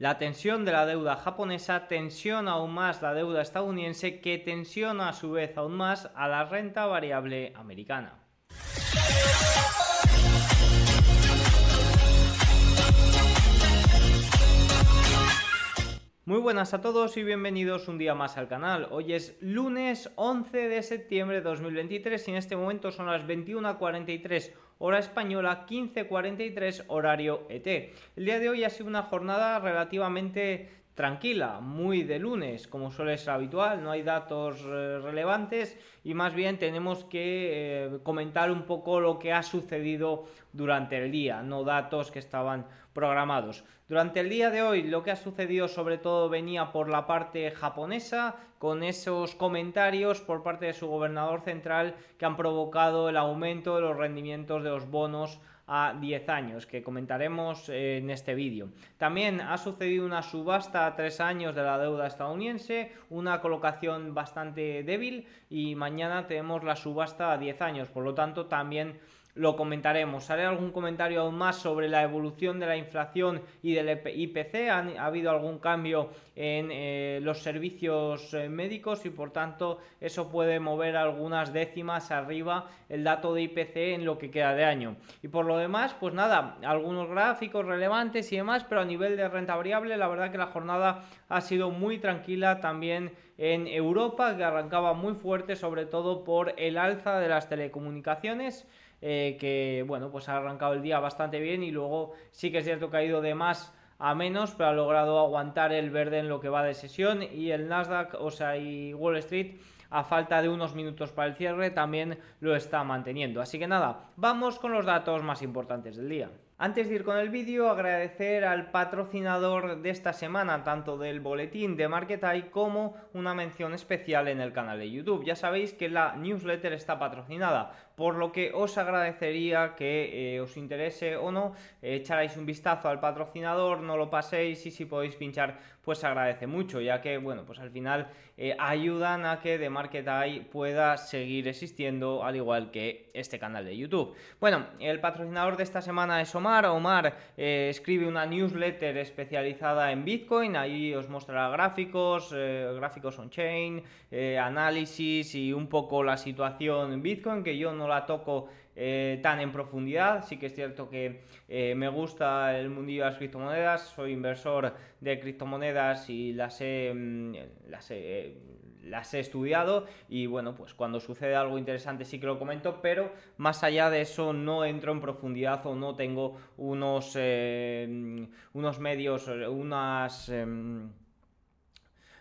La tensión de la deuda japonesa tensiona aún más la deuda estadounidense que tensiona a su vez aún más a la renta variable americana. Muy buenas a todos y bienvenidos un día más al canal. Hoy es lunes 11 de septiembre de 2023 y en este momento son las 21.43 hora española, 15.43 horario ET. El día de hoy ha sido una jornada relativamente tranquila, muy de lunes, como suele ser habitual, no hay datos eh, relevantes y más bien tenemos que eh, comentar un poco lo que ha sucedido durante el día, no datos que estaban programados. Durante el día de hoy lo que ha sucedido sobre todo venía por la parte japonesa, con esos comentarios por parte de su gobernador central que han provocado el aumento de los rendimientos de los bonos a 10 años, que comentaremos en este vídeo. También ha sucedido una subasta a 3 años de la deuda estadounidense, una colocación bastante débil y mañana tenemos la subasta a 10 años, por lo tanto también lo comentaremos. Haré algún comentario aún más sobre la evolución de la inflación y del IPC. Ha, habido algún cambio en eh, los servicios eh, médicos y por tanto eso puede mover algunas décimas arriba el dato de IPC en lo que queda de año. Y por lo demás, pues nada, algunos gráficos relevantes y demás, pero a nivel de renta variable, la verdad que la jornada ha sido muy tranquila también en Europa, que arrancaba muy fuerte, sobre todo por el alza de las telecomunicaciones. Eh, que bueno, pues ha arrancado el día bastante bien y luego sí que es cierto que ha ido de más a menos, pero ha logrado aguantar el verde en lo que va de sesión y el Nasdaq, o sea, y Wall Street a falta de unos minutos para el cierre también lo está manteniendo. Así que nada, vamos con los datos más importantes del día. Antes de ir con el vídeo, agradecer al patrocinador de esta semana, tanto del boletín de Market como una mención especial en el canal de YouTube. Ya sabéis que la newsletter está patrocinada, por lo que os agradecería que eh, os interese o no, echarais un vistazo al patrocinador, no lo paséis y si podéis pinchar, pues agradece mucho, ya que, bueno, pues al final eh, ayudan a que The Market pueda seguir existiendo, al igual que este canal de YouTube. Bueno, el patrocinador de esta semana es Omar Omar. Eh, escribe una newsletter especializada en Bitcoin. Ahí os mostrará gráficos, eh, gráficos on-chain, eh, análisis y un poco la situación en Bitcoin, que yo no la toco tan en profundidad. Sí que es cierto que me gusta el mundillo de las criptomonedas, soy inversor de criptomonedas y las he, mm, las he las he estudiado y bueno, pues cuando sucede algo interesante sí que lo comento, pero más allá de eso no entro en profundidad o no tengo unos, eh, unos medios, unas...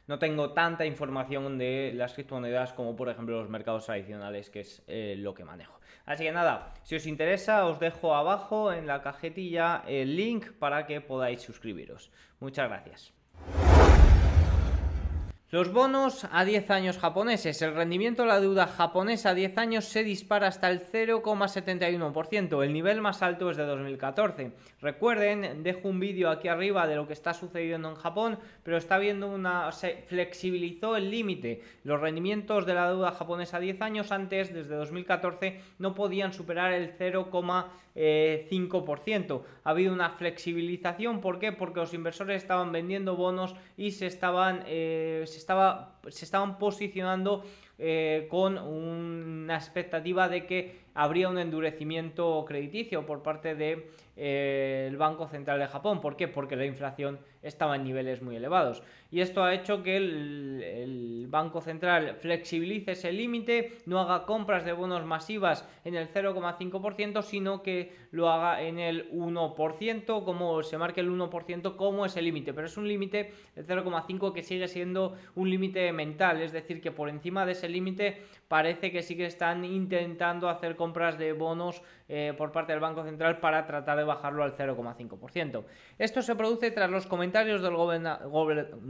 No tengo tanta información de las criptomonedas como por ejemplo los mercados tradicionales, que es eh, lo que manejo. Así que nada, si os interesa os dejo abajo en la cajetilla el link para que podáis suscribiros. Muchas gracias. Los bonos a 10 años japoneses. El rendimiento de la deuda japonesa a 10 años se dispara hasta el 0,71%. El nivel más alto es de 2014. Recuerden, dejo un vídeo aquí arriba de lo que está sucediendo en Japón, pero está viendo una... se flexibilizó el límite. Los rendimientos de la deuda japonesa a 10 años antes, desde 2014, no podían superar el 0,5%. Ha habido una flexibilización. ¿Por qué? Porque los inversores estaban vendiendo bonos y se estaban... Eh, se, estaba, se estaban posicionando eh, con una expectativa de que habría un endurecimiento crediticio por parte de, eh, Banco Central de Japón. ¿Por qué? Porque la inflación estaba en niveles muy elevados. Y esto ha hecho que el, Banco Central flexibilice ese límite, no haga compras de bonos masivas en el 0,5%, sino que lo haga en el 1%, como se marque el 1% como ese límite. Pero es un límite, el 0,5, que sigue siendo un límite mental, es decir, que por encima de ese límite parece que sí que están intentando hacer compras de bonos eh, por parte del Banco Central para tratar de bajarlo al 0,5%. Esto se produce tras los comentarios del,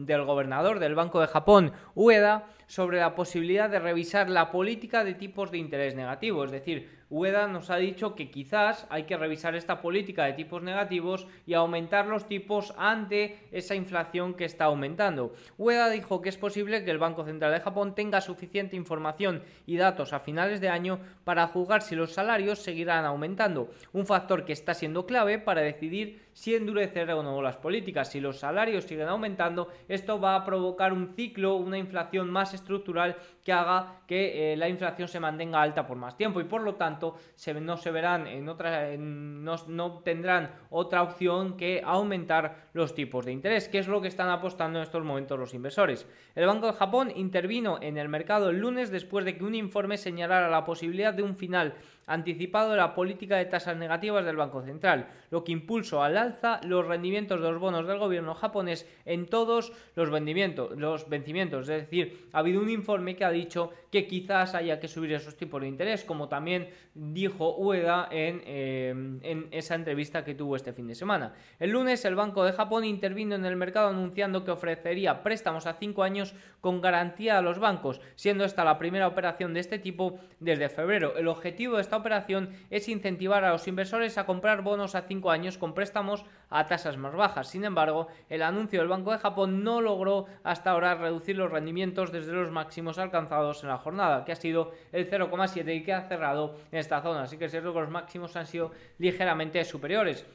del gobernador del Banco de Japón, Ueda, sobre la posibilidad de revisar la política de tipos de interés negativo, es decir, Ueda nos ha dicho que quizás hay que revisar esta política de tipos negativos y aumentar los tipos ante esa inflación que está aumentando. Ueda dijo que es posible que el Banco Central de Japón tenga suficiente información y datos a finales de año para juzgar si los salarios seguirán aumentando, un factor que está siendo clave para decidir si endurecer o no las políticas. Si los salarios siguen aumentando, esto va a provocar un ciclo, una inflación más estructural que haga que eh, la inflación se mantenga alta por más tiempo y por lo tanto no se verán en otra, no, tendrán otra opción que aumentar los tipos de interés, que es lo que están apostando en estos momentos los inversores. El Banco de Japón intervino en el mercado el lunes después de que un informe señalara la posibilidad de un final anticipado de la política de tasas negativas del Banco Central, lo que impulsó al alza los rendimientos de los bonos del gobierno japonés en todos los, los vencimientos. Es decir, ha habido un informe que ha dicho que quizás haya que subir esos tipos de interés, como también dijo Ueda en, eh, en esa entrevista que tuvo este fin de semana. El lunes el Banco de Japón intervino en el mercado anunciando que ofrecería préstamos a cinco años con garantía a los bancos, siendo esta la primera operación de este tipo desde febrero. El objetivo de esta operación es incentivar a los inversores a comprar bonos a 5 años con préstamos a tasas más bajas. Sin embargo, el anuncio del Banco de Japón no logró hasta ahora reducir los rendimientos desde los máximos alcanzados en la jornada, que ha sido el 0,7 y que ha cerrado en esta zona. Así que es que los máximos han sido ligeramente superiores.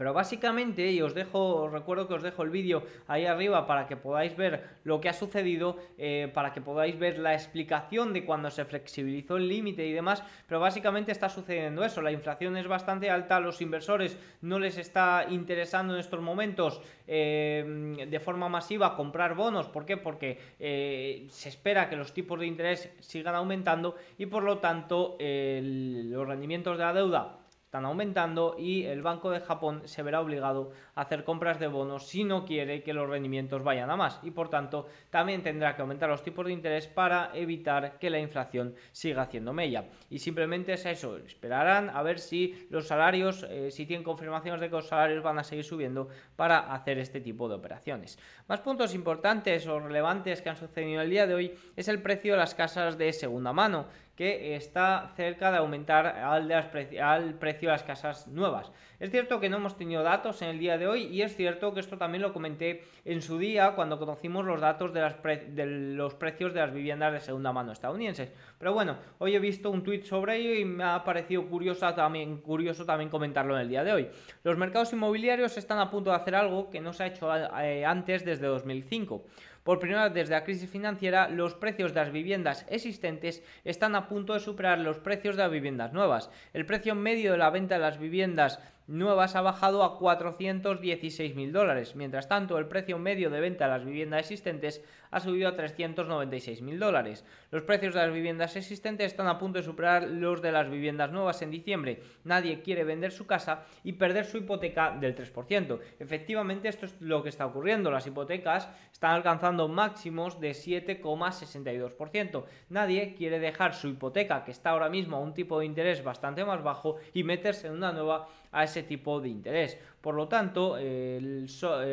Pero básicamente, y os dejo, os recuerdo que os dejo el vídeo ahí arriba para que podáis ver lo que ha sucedido, eh, para que podáis ver la explicación de cuando se flexibilizó el límite y demás, pero básicamente está sucediendo eso, la inflación es bastante alta, a los inversores no les está interesando en estos momentos eh, de forma masiva comprar bonos, ¿por qué? Porque eh, se espera que los tipos de interés sigan aumentando y por lo tanto los rendimientos de la deuda están aumentando y el Banco de Japón se verá obligado a hacer compras de bonos si no quiere que los rendimientos vayan a más y por tanto también tendrá que aumentar los tipos de interés para evitar que la inflación siga haciendo mella. Y simplemente es eso, esperarán a ver si los salarios, eh, si tienen confirmaciones de que los salarios van a seguir subiendo para hacer este tipo de operaciones. Más puntos importantes o relevantes que han sucedido el día de hoy es el precio de las casas de segunda mano que está cerca de aumentar al, al, precio de las casas nuevas. Es cierto que no hemos tenido datos en el día de hoy y es cierto que esto también lo comenté en su día cuando conocimos los datos de, los precios de las viviendas de segunda mano estadounidenses. Pero bueno, hoy he visto un tweet sobre ello y me ha parecido curioso también, curioso también comentarlo en el día de hoy. Los mercados inmobiliarios están a punto de hacer algo que no se ha hecho eh, antes desde 2005. Por primera vez desde la crisis financiera, los precios de las viviendas existentes están a punto de superar los precios de las viviendas nuevas. El precio medio de la venta de las viviendas nuevas ha bajado a 416 mil dólares. Mientras tanto, el precio medio de venta de las viviendas existentes ha subido a 396 mil dólares. Los precios de las viviendas existentes están a punto de superar los de las viviendas nuevas en diciembre. Nadie quiere vender su casa y perder su hipoteca del 3%. Efectivamente, esto es lo que está ocurriendo. Las hipotecas están alcanzando máximos de 7,62%. Nadie quiere dejar su hipoteca, que está ahora mismo a un tipo de interés bastante más bajo, y meterse en una nueva a ese tipo de interés. Por lo tanto, eh,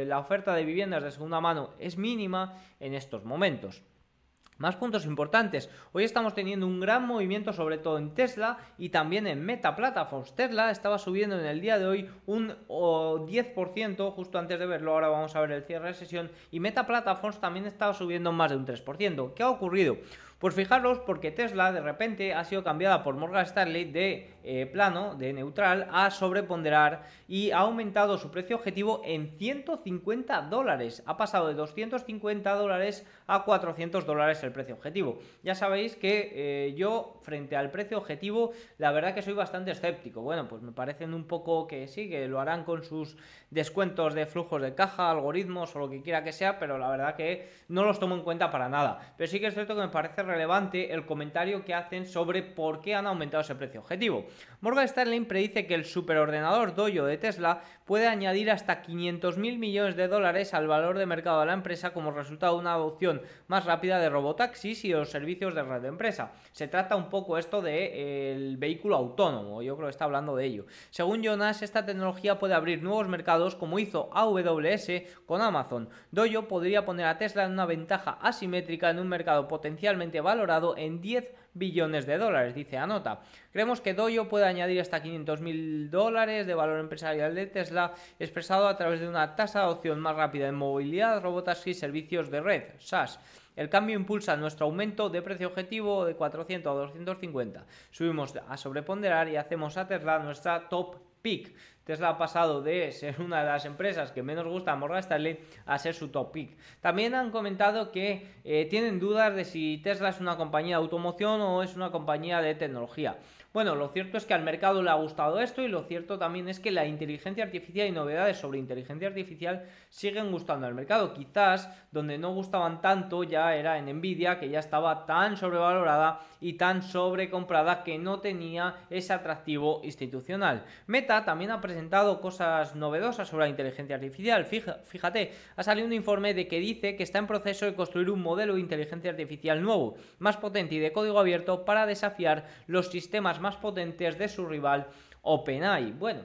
la oferta de viviendas de segunda mano es mínima en estos momentos. Más puntos importantes. Hoy estamos teniendo un gran movimiento, sobre todo en Tesla y también en Meta Platforms. Tesla estaba subiendo en el día de hoy un 10%, justo antes de verlo, ahora vamos a ver el cierre de sesión. Y Meta Platforms también estaba subiendo más de un 3%. ¿Qué ha ocurrido? Pues fijaros porque Tesla de repente ha sido cambiada por Morgan Stanley de eh, plano, de neutral, a sobreponderar y ha aumentado su precio objetivo en 150 dólares. Ha pasado de 250 dólares a 400 dólares el precio objetivo. Ya sabéis que eh, yo frente al precio objetivo la verdad que soy bastante escéptico. Bueno, pues me parecen un poco que sí, que lo harán con sus descuentos de flujos de caja, algoritmos o lo que quiera que sea, pero la verdad que no los tomo en cuenta para nada. Pero sí que es cierto que me parece relevante el comentario que hacen sobre por qué han aumentado ese precio objetivo. Morgan Stanley predice que el superordenador Dojo de Tesla puede añadir hasta 500 mil millones de dólares al valor de mercado de la empresa como resultado de una adopción más rápida de robotaxis y los servicios de red de empresa. Se trata un poco esto del de, vehículo autónomo, yo creo que está hablando de ello. Según Jonas, esta tecnología puede abrir nuevos mercados como hizo AWS con Amazon. Dojo podría poner a Tesla en una ventaja asimétrica en un mercado potencialmente valorado en 10 billones de dólares, dice Anota. Creemos que Dojo puede añadir hasta 500 mil dólares de valor empresarial de Tesla, expresado a través de una tasa de adopción más rápida en movilidad, robotas y servicios de red, SaaS. El cambio impulsa nuestro aumento de precio objetivo de 400 a 250. Subimos a sobreponderar y hacemos a Tesla nuestra top Tesla ha pasado de ser una de las empresas que menos gusta a Morgan Stanley a ser su top pick. También han comentado que eh, tienen dudas de si Tesla es una compañía de automoción o es una compañía de tecnología. Bueno, lo cierto es que al mercado le ha gustado esto y lo cierto también es que la inteligencia artificial y novedades sobre inteligencia artificial siguen gustando al mercado. Quizás donde no gustaban tanto ya era en Nvidia, que ya estaba tan sobrevalorada y tan sobrecomprada que no tenía ese atractivo institucional. Meta también ha presentado cosas novedosas sobre la inteligencia artificial. Fíjate, ha salido un informe de que dice que está en proceso de construir un modelo de inteligencia artificial nuevo, más potente y de código abierto para desafiar los sistemas más más potentes de su rival OpenAI. Bueno,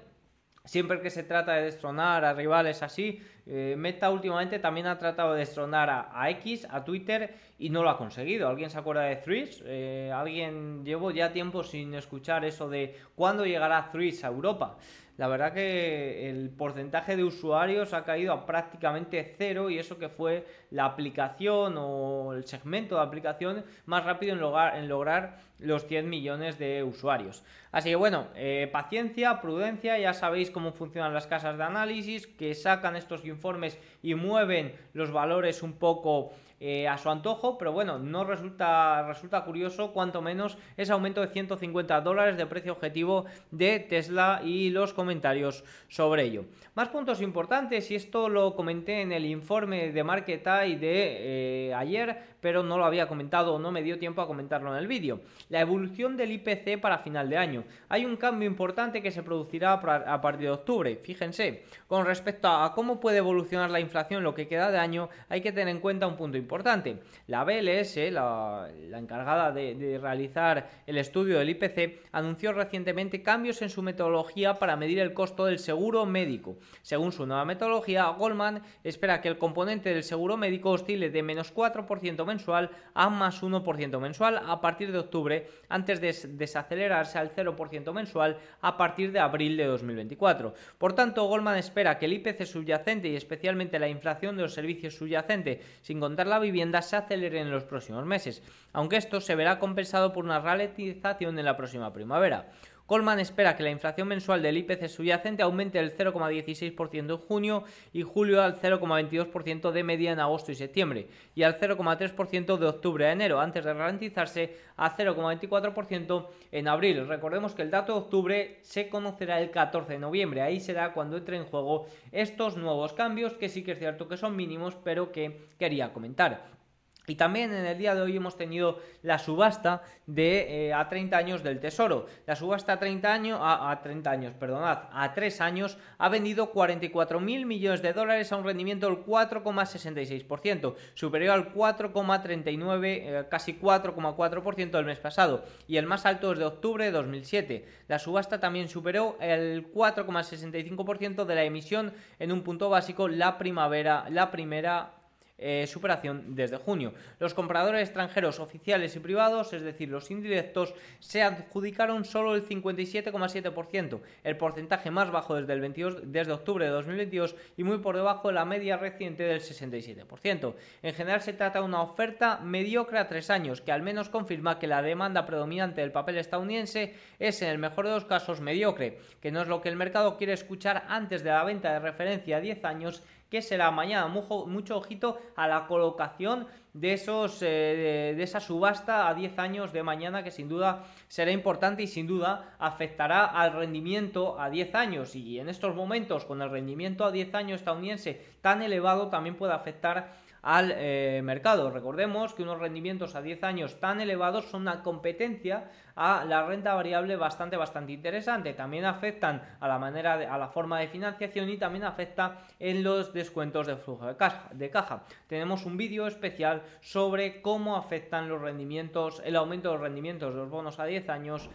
siempre que se trata de destronar a rivales así, eh, Meta últimamente también ha tratado de destronar a, X, a Twitter y no lo ha conseguido. ¿Alguien se acuerda de Threads? Eh, ¿Alguien llevo ya tiempo sin escuchar eso de cuándo llegará Threads a Europa? la verdad que el porcentaje de usuarios ha caído a prácticamente cero y eso que fue la aplicación o el segmento de aplicación más rápido en lograr, los 100 millones de usuarios. Así que bueno, eh, paciencia, prudencia, ya sabéis cómo funcionan las casas de análisis que sacan estos informes y mueven los valores un poco eh, a su antojo, pero bueno, no resulta, resulta curioso, cuanto menos, ese aumento de 150 dólares de precio objetivo de Tesla y los comentarios sobre ello. Más puntos importantes, y esto lo comenté en el informe de Market Eye de eh, ayer, pero no lo había comentado o no me dio tiempo a comentarlo en el vídeo. La evolución del IPC para final de año. Hay un cambio importante que se producirá a partir de octubre. Fíjense, con respecto a cómo puede evolucionar la inflación lo que queda de año, hay que tener en cuenta un punto importante. La BLS, la, encargada de, realizar el estudio del IPC, anunció recientemente cambios en su metodología para medir el costo del seguro médico. Según su nueva metodología, Goldman espera que el componente del seguro médico oscile de menos 4% mensual a más 1% mensual a partir de octubre, antes de desacelerarse al 0% mensual a partir de abril de 2024. Por tanto, Goldman espera que el IPC subyacente y especialmente la inflación de los servicios subyacentes, sin contar la vivienda, se acelere en los próximos meses, aunque esto se verá compensado por una ralentización en la próxima primavera. Goldman espera que la inflación mensual del IPC subyacente aumente del 0,16% en junio y julio al 0,22% de media en agosto y septiembre y al 0,3% de octubre a enero, antes de ralentizarse a 0,24% en abril. Recordemos que el dato de octubre se conocerá el 14 de noviembre, ahí será cuando entre en juego estos nuevos cambios que sí que es cierto que son mínimos, pero que quería comentar. Y también en el día de hoy hemos tenido la subasta de eh, a 30 años del Tesoro. La subasta a 30 años, a, 30 años, perdonad, a 3 años ha vendido 44 mil millones de dólares a un rendimiento del 4,66%, superior al 4,39, eh, casi 4,4% del mes pasado y el más alto desde octubre de 2007. La subasta también superó el 4,65% de la emisión en un punto básico la primavera, la primera eh, superación desde junio. Los compradores extranjeros oficiales y privados, es decir, los indirectos, se adjudicaron solo el 57,7%, el porcentaje más bajo desde, el 22, desde octubre de 2022 y muy por debajo de la media reciente del 67%. En general se trata de una oferta mediocre a tres años, que al menos confirma que la demanda predominante del papel estadounidense es en el mejor de los casos mediocre, que no es lo que el mercado quiere escuchar antes de la venta de referencia a 10 años que será mañana. Mucho, ojito a la colocación de, esos, eh, de, esa subasta a 10 años de mañana que sin duda será importante y sin duda afectará al rendimiento a 10 años y en estos momentos con el rendimiento a 10 años estadounidense tan elevado también puede afectar al eh, mercado. Recordemos que unos rendimientos a 10 años tan elevados son una competencia a la renta variable bastante bastante interesante. También afectan a la manera a la forma de financiación y también afecta en los descuentos de flujo de caja. De caja. Tenemos un vídeo especial sobre cómo afectan los rendimientos, el aumento de los rendimientos de los bonos a 10 años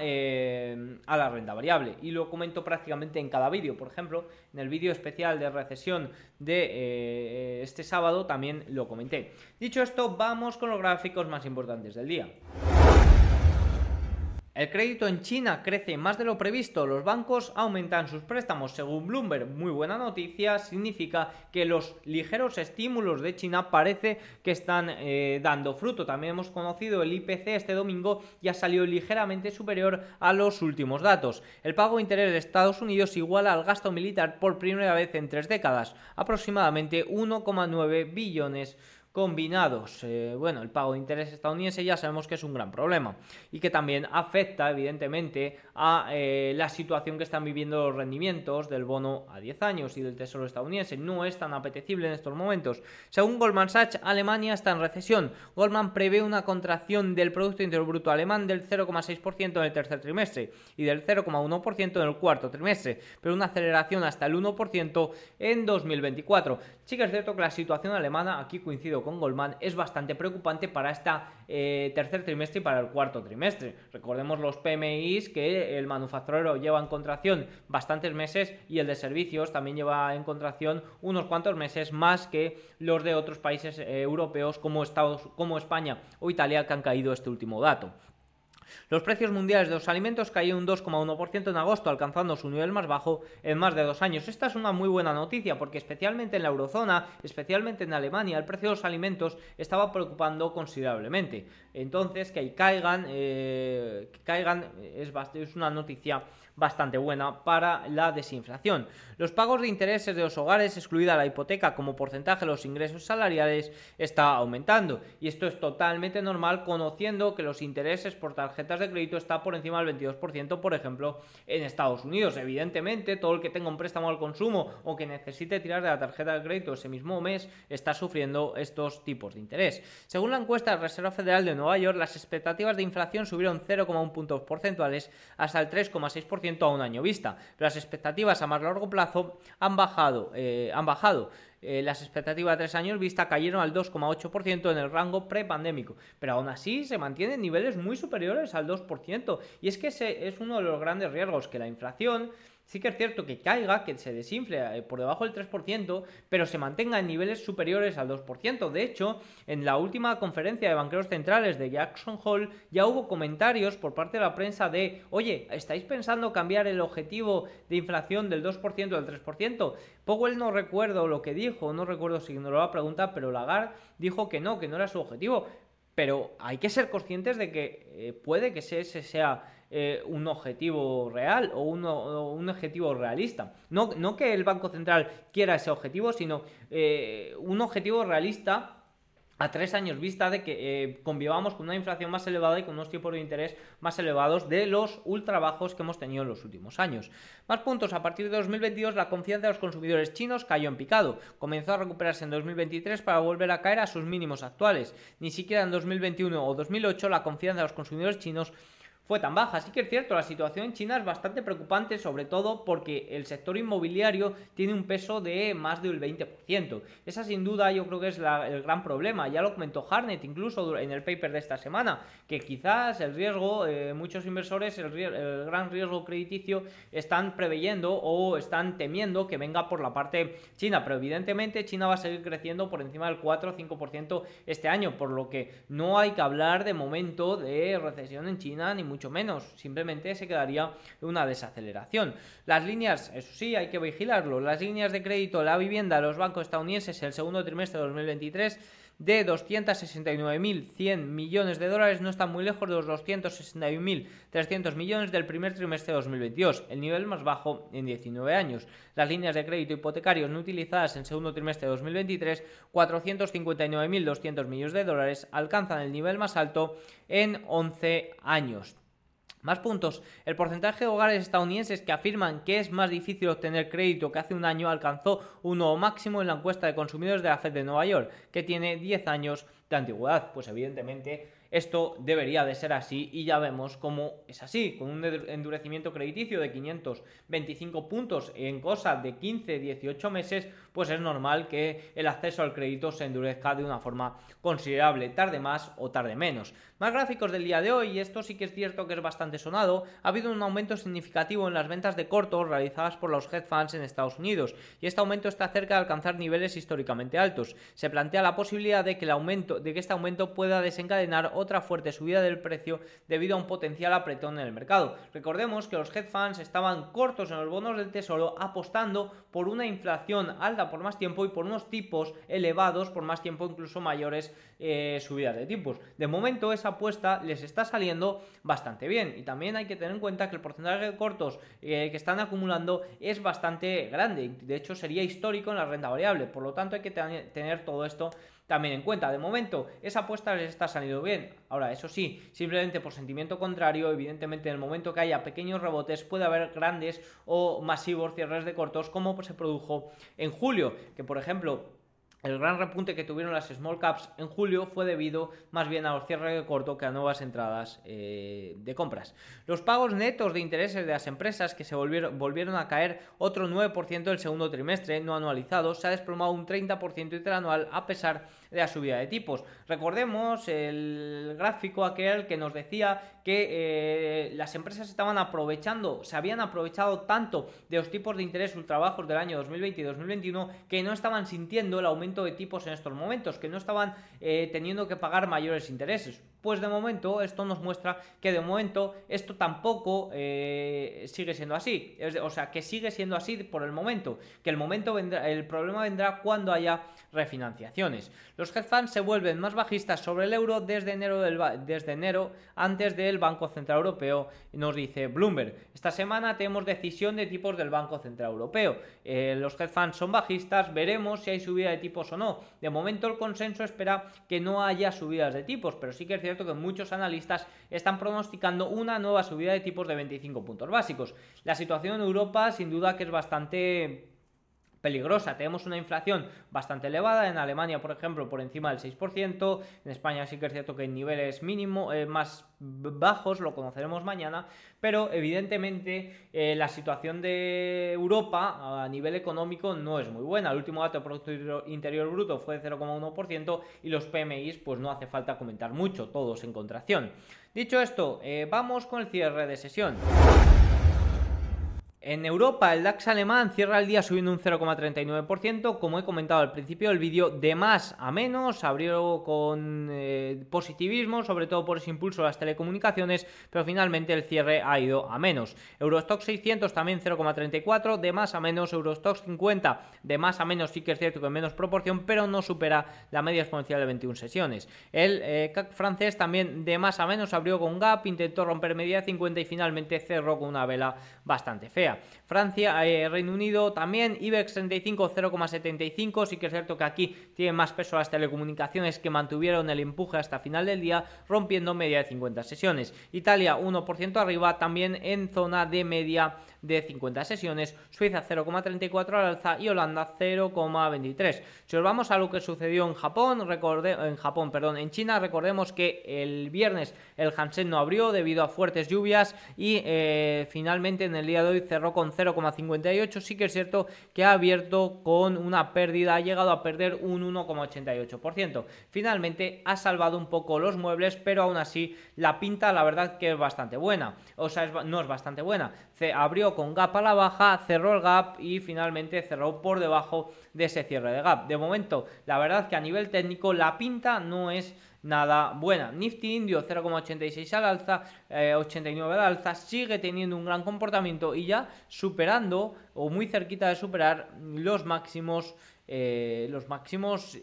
eh, a, la renta variable. Y lo comento prácticamente en cada vídeo. Por ejemplo, en el vídeo especial de recesión de eh, este sábado también lo comenté. Dicho esto, vamos con los gráficos más importantes del día. El crédito en China crece más de lo previsto, los bancos aumentan sus préstamos según Bloomberg. Muy buena noticia, significa que los ligeros estímulos de China parece que están eh, dando fruto. También hemos conocido el IPC este domingo y ha salido ligeramente superior a los últimos datos. El pago de interés de Estados Unidos iguala al gasto militar por primera vez en tres décadas, aproximadamente 1,9 billones combinados. Eh, bueno, el pago de interés estadounidense ya sabemos que es un gran problema y que también afecta evidentemente a eh, la situación que están viviendo los rendimientos del bono a 10 años y del tesoro estadounidense. No es tan apetecible en estos momentos. Según Goldman Sachs, Alemania está en recesión. Goldman prevé una contracción del Producto Interior Bruto alemán del 0,6% en el tercer trimestre y del 0,1% en el cuarto trimestre, pero una aceleración hasta el 1% en 2024. Sí que es cierto que la situación alemana, aquí coincido con Goldman, es bastante preocupante para este tercer trimestre y para el cuarto trimestre. Recordemos los PMIs que el manufacturero lleva en contracción bastantes meses y el de servicios también lleva en contracción unos cuantos meses más que los de otros países eh, europeos como, Estados, como España o Italia que han caído este último dato. Los precios mundiales de los alimentos cayeron un 2,1% en agosto, alcanzando su nivel más bajo en más de dos años. Esta es una muy buena noticia porque especialmente en la eurozona, especialmente en Alemania, el precio de los alimentos estaba preocupando considerablemente. Entonces, que caigan, eh, que caigan es, es una noticia bastante buena para la desinflación. Los pagos de intereses de los hogares, excluida la hipoteca como porcentaje de los ingresos salariales, está aumentando. Y esto es totalmente normal conociendo que los intereses por tarjetas de crédito está por encima del 22%, por ejemplo, en Estados Unidos. Evidentemente, todo el que tenga un préstamo al consumo o que necesite tirar de la tarjeta de crédito ese mismo mes está sufriendo estos tipos de interés. Según la encuesta de la Reserva Federal de Nueva York, las expectativas de inflación subieron 0,1 puntos porcentuales hasta el 3,6% a un año vista, las expectativas a más largo plazo han bajado. Eh, han bajado. Eh, las expectativas de tres años vista cayeron al 2,8% en el rango prepandémico, pero aún así se mantienen niveles muy superiores al 2%. Y es que ese es uno de los grandes riesgos, que la inflación Sí que es cierto que caiga, que se desinfle eh, por debajo del 3%, pero se mantenga en niveles superiores al 2%. De hecho, en la última conferencia de banqueros centrales de Jackson Hole ya hubo comentarios por parte de la prensa de, oye, ¿estáis pensando cambiar el objetivo de inflación del 2% al 3%? Powell no recuerdo lo que dijo, no recuerdo si nos lo va a preguntar, pero Lagarde dijo que no, que no era su objetivo. Pero hay que ser conscientes de que eh, puede que ese sea eh, un objetivo real o, un objetivo realista. No, no, que el Banco Central quiera ese objetivo, sino eh, un objetivo realista a tres años vista de que eh, convivamos con una inflación más elevada y con unos tipos de interés más elevados de los ultra bajos que hemos tenido en los últimos años. Más puntos, a partir de 2022 la confianza de los consumidores chinos cayó en picado, comenzó a recuperarse en 2023 para volver a caer a sus mínimos actuales. Ni siquiera en 2021 o 2008 la confianza de los consumidores chinos fue tan baja. Así que es cierto, la situación en China es bastante preocupante, sobre todo porque el sector inmobiliario tiene un peso de más del 20%. Esa sin duda yo creo que es el gran problema. Ya lo comentó Harnett incluso en el paper de esta semana, que quizás el riesgo, eh, muchos inversores, el, el, gran riesgo crediticio están preveyendo o están temiendo que venga por la parte china. Pero evidentemente China va a seguir creciendo por encima del 4 o 5% este año, por lo que no hay que hablar de momento de recesión en China ni mucho mucho menos, simplemente se quedaría una desaceleración. Las líneas, eso sí, hay que vigilarlo, las líneas de crédito, la vivienda, los bancos estadounidenses el segundo trimestre de 2023 de 269.100 millones de dólares no están muy lejos de los 261.300 millones del primer trimestre de 2022, el nivel más bajo en 19 años. Las líneas de crédito hipotecario no utilizadas en segundo trimestre de 2023, 459.200 millones de dólares, alcanzan el nivel más alto en 11 años. Más puntos. El porcentaje de hogares estadounidenses que afirman que es más difícil obtener crédito que hace un año alcanzó un nuevo máximo en la encuesta de consumidores de la Fed de Nueva York, que tiene 10 años de antigüedad. Pues evidentemente esto debería de ser así y ya vemos cómo es así, con un endurecimiento crediticio de 525 puntos en cosa de 15-18 meses, pues es normal que el acceso al crédito se endurezca de una forma considerable, tarde más o tarde menos. Más gráficos del día de hoy, y esto sí que es cierto que es bastante sonado, ha habido un aumento significativo en las ventas de cortos realizadas por los hedge funds en Estados Unidos, y este aumento está cerca de alcanzar niveles históricamente altos. Se plantea la posibilidad de que, el aumento, de que este aumento pueda desencadenar otra fuerte subida del precio debido a un potencial apretón en el mercado. Recordemos que los hedge funds estaban cortos en los bonos del tesoro apostando por una inflación alta por más tiempo y por unos tipos elevados por más tiempo, incluso mayores eh, subidas de tipos. De momento esa apuesta les está saliendo bastante bien y también hay que tener en cuenta que el porcentaje de cortos eh, que están acumulando es bastante grande. De hecho sería histórico en la renta variable. Por lo tanto hay que tener todo esto también en cuenta. De momento, esa apuesta les está saliendo bien. Ahora, eso sí, simplemente por sentimiento contrario, evidentemente en el momento que haya pequeños rebotes puede haber grandes o masivos cierres de cortos como se produjo en julio, que por ejemplo el gran repunte que tuvieron las small caps en julio fue debido más bien a los cierres de corto que a nuevas entradas eh, de compras. Los pagos netos de intereses de las empresas que se volvieron, volvieron a caer otro 9% el segundo trimestre no anualizado, se ha desplomado un 30% interanual a pesar de la subida de tipos. Recordemos el gráfico aquel que nos decía que eh, las empresas estaban aprovechando, se habían aprovechado tanto de los tipos de interés ultrabajos del año 2020 y 2021 que no estaban sintiendo el aumento de tipos en estos momentos, que no estaban eh, teniendo que pagar mayores intereses. Pues de momento esto nos muestra que de momento esto tampoco eh, sigue siendo así. o sea, que sigue siendo así por el momento. Que el momento vendrá, el problema vendrá cuando haya refinanciaciones. Los hedge funds se vuelven más bajistas sobre el euro desde enero, desde enero antes del Banco Central Europeo, nos dice Bloomberg. Esta semana tenemos decisión de tipos del Banco Central Europeo. Eh, los hedge funds son bajistas, veremos si hay subida de tipos o no. De momento el consenso espera que no haya subidas de tipos, pero sí que es cierto que muchos analistas están pronosticando una nueva subida de tipos de 25 puntos básicos. La situación en Europa sin duda que es bastante peligrosa. Tenemos una inflación bastante elevada, en Alemania, por ejemplo, por encima del 6%, en España sí que es cierto que en niveles mínimo, eh, más bajos, lo conoceremos mañana, pero evidentemente eh, la situación de Europa a nivel económico no es muy buena. El último dato de Producto Interior Bruto fue de 0,1% y los PMIs pues no hace falta comentar mucho, todos en contracción. Dicho esto, eh, vamos con el cierre de sesión. En Europa, el DAX alemán cierra el día subiendo un 0,39%. Como he comentado al principio del vídeo, de más a menos. Abrió con eh, positivismo, sobre todo por ese impulso a las telecomunicaciones, pero finalmente el cierre ha ido a menos. Eurostock 600 también 0,34, de más a menos. Eurostock 50, de más a menos, sí que es cierto que en menos proporción, pero no supera la media exponencial de 21 sesiones. El eh, CAC francés también de más a menos abrió con gap, intentó romper media 50 y finalmente cerró con una vela bastante fea. Francia, eh, Reino Unido también, IBEX 35 0,75, sí que es cierto que aquí tiene más peso las telecomunicaciones que mantuvieron el empuje hasta final del día, rompiendo media de 50 sesiones. Italia 1% arriba, también en zona de media de 50 sesiones, Suiza 0,34 al alza y Holanda 0,23. Si os vamos a lo que sucedió en Japón, recorde, en Japón, perdón, en China, recordemos que el viernes el Hansen no abrió debido a fuertes lluvias y eh, finalmente en el día de hoy cerró con 0,58. Sí que es cierto que ha abierto con una pérdida, ha llegado a perder un 1,88%. Finalmente ha salvado un poco los muebles, pero aún así la pinta la verdad que es bastante buena. O sea, no es bastante buena. Se abrió con gap a la baja, cerró el gap y finalmente cerró por debajo de ese cierre de gap. De momento, la verdad que a nivel técnico la pinta no es nada buena. Nifty Indio 0,86 al alza, 89 eh, al alza, sigue teniendo un gran comportamiento y ya superando o muy cerquita de superar los máximos, eh, los máximos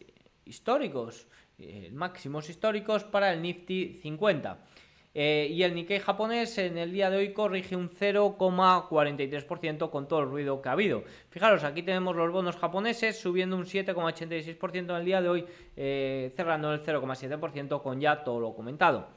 históricos, eh, máximos históricos para el Nifty 50. Eh, y el Nikkei japonés en el día de hoy corrige un 0,43% con todo el ruido que ha habido. Fijaros, aquí tenemos los bonos japoneses subiendo un 7,86% en el día de hoy, eh, cerrando el 0,7% con ya todo lo comentado.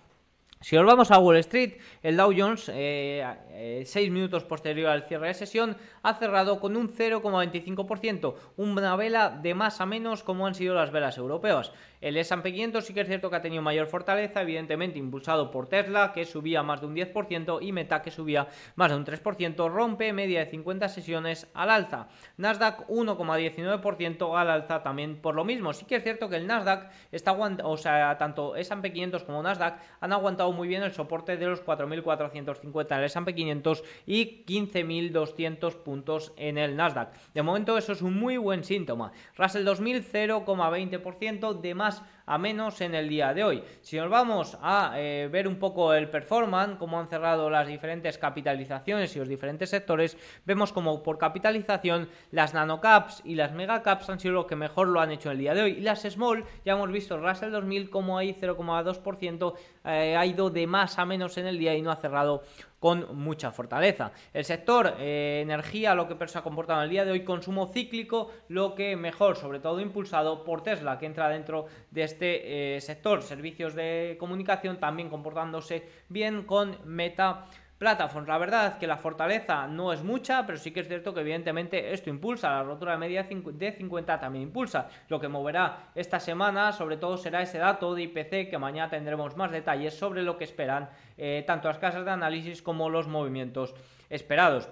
Si nos vamos a Wall Street, el Dow Jones, 6 eh, minutos posterior al cierre de sesión, ha cerrado con un 0,25%, una vela de más a menos como han sido las velas europeas. El S&P 500 sí que es cierto que ha tenido mayor fortaleza, evidentemente impulsado por Tesla, que subía más de un 10%, y Meta, que subía más de un 3%, rompe media de 50 sesiones al alza. Nasdaq 1,19% al alza también por lo mismo. Sí que es cierto que el Nasdaq está o sea, tanto S&P 500 como Nasdaq han aguantado muy bien el soporte de los 4.450 en el S&P 500 y 15.200 puntos en el Nasdaq. De momento eso es un muy buen síntoma. Russell 2000 0,20% de más más a menos en el día de hoy. Si nos vamos a eh, ver un poco el performance, cómo han cerrado las diferentes capitalizaciones y los diferentes sectores, vemos como por capitalización las nanocaps y las megacaps han sido los que mejor lo han hecho en el día de hoy. Y las small, ya hemos visto el Russell 2000 como hay 0,2% eh, ha ido de más a menos en el día y no ha cerrado con mucha fortaleza. El sector eh, energía, lo que se ha comportado en el día de hoy, consumo cíclico, lo que mejor, sobre todo impulsado por Tesla, que entra dentro de este eh, sector. Servicios de comunicación también comportándose bien con Meta. Plataformas, la verdad que la fortaleza no es mucha, pero sí que es cierto que evidentemente esto impulsa, la rotura de media de 50 también impulsa. Lo que moverá esta semana sobre todo será ese dato de IPC que mañana tendremos más detalles sobre lo que esperan eh, tanto las casas de análisis como los movimientos esperados.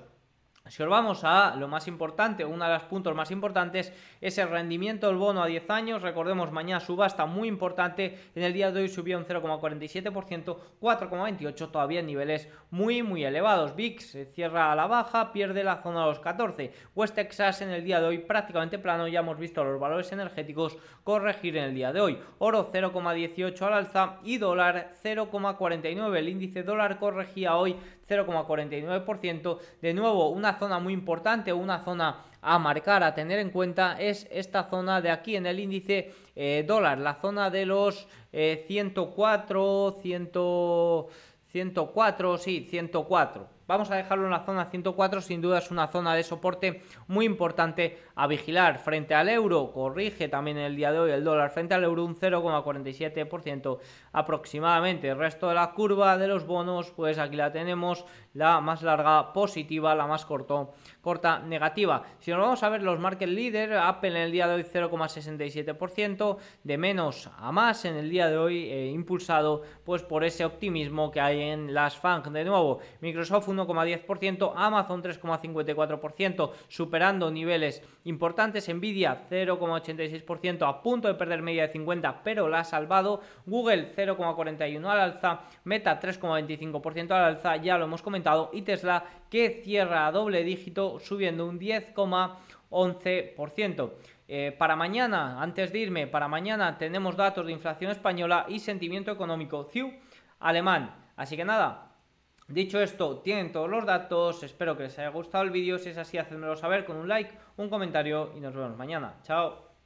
Si os vamos a lo más importante, uno de los puntos más importantes es el rendimiento del bono a 10 años. Recordemos, mañana subasta muy importante. En el día de hoy subió un 0,47%, 4,28% todavía en niveles muy, muy elevados. VIX cierra a la baja, pierde la zona de los 14. West Texas en el día de hoy prácticamente plano. Ya hemos visto los valores energéticos corregir en el día de hoy. Oro 0,18 al alza y dólar 0,49. El índice dólar corregía hoy 0,49%. De nuevo, una zona muy importante, una zona a marcar, a tener en cuenta, es esta zona de aquí en el índice eh, dólar, la zona de los 104, 100, 104, sí, 104. Vamos a dejarlo en la zona 104, sin duda es una zona de soporte muy importante a vigilar. Frente al euro, corrige también el día de hoy el dólar frente al euro un 0,47% aproximadamente. El resto de la curva de los bonos, pues aquí la tenemos, la más larga positiva, la más corto, corta negativa. Si nos vamos a ver los market leaders, Apple en el día de hoy 0,67%, de menos a más en el día de hoy, eh, impulsado pues por ese optimismo que hay en las FANG. De nuevo, Microsoft 1,10%, Amazon 3,54%, superando niveles importantes, Nvidia 0,86%, a punto de perder media de 50, pero la ha salvado, Google 0,41 al alza, Meta 3,25% al alza, ya lo hemos comentado, y Tesla que cierra a doble dígito subiendo un 10,11%. Eh, para mañana, antes de irme, para mañana tenemos datos de inflación española y sentimiento económico CIU alemán. Así que nada, Dicho esto, tienen todos los datos, espero que les haya gustado el vídeo, si es así, hacedmelo saber con un like, un comentario y nos vemos mañana. Chao.